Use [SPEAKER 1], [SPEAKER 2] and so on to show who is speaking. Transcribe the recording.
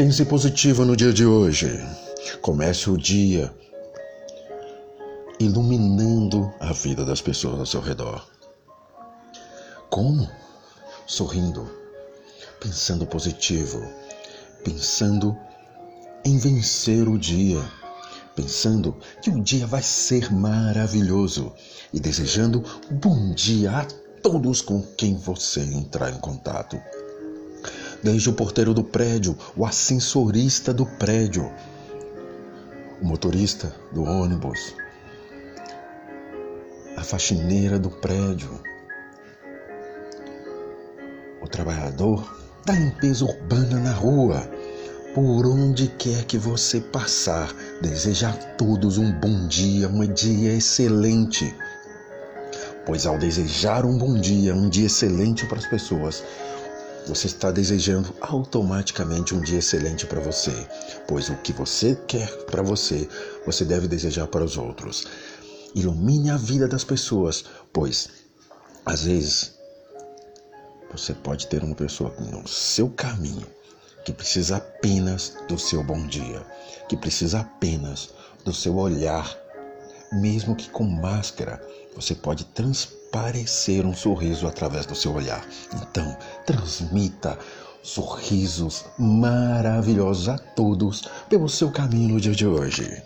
[SPEAKER 1] Pense positivo no dia de hoje. Comece o dia iluminando a vida das pessoas ao seu redor. Como? Sorrindo, pensando positivo, pensando em vencer o dia, pensando que o dia vai ser maravilhoso e desejando bom dia a todos com quem você entrar em contato. Desde o porteiro do prédio, o ascensorista do prédio, o motorista do ônibus, a faxineira do prédio, o trabalhador da limpeza urbana na rua, por onde quer que você passar, deseja a todos um bom dia, um dia excelente. Pois ao desejar um bom dia, um dia excelente para as pessoas, você está desejando automaticamente um dia excelente para você, pois o que você quer para você, você deve desejar para os outros. Ilumine a vida das pessoas, pois às vezes você pode ter uma pessoa no seu caminho que precisa apenas do seu bom dia, que precisa apenas do seu olhar, mesmo que com máscara, você pode transparecer um sorriso através do seu olhar. Então, transmita sorrisos maravilhosos a todos pelo seu caminho no dia de hoje.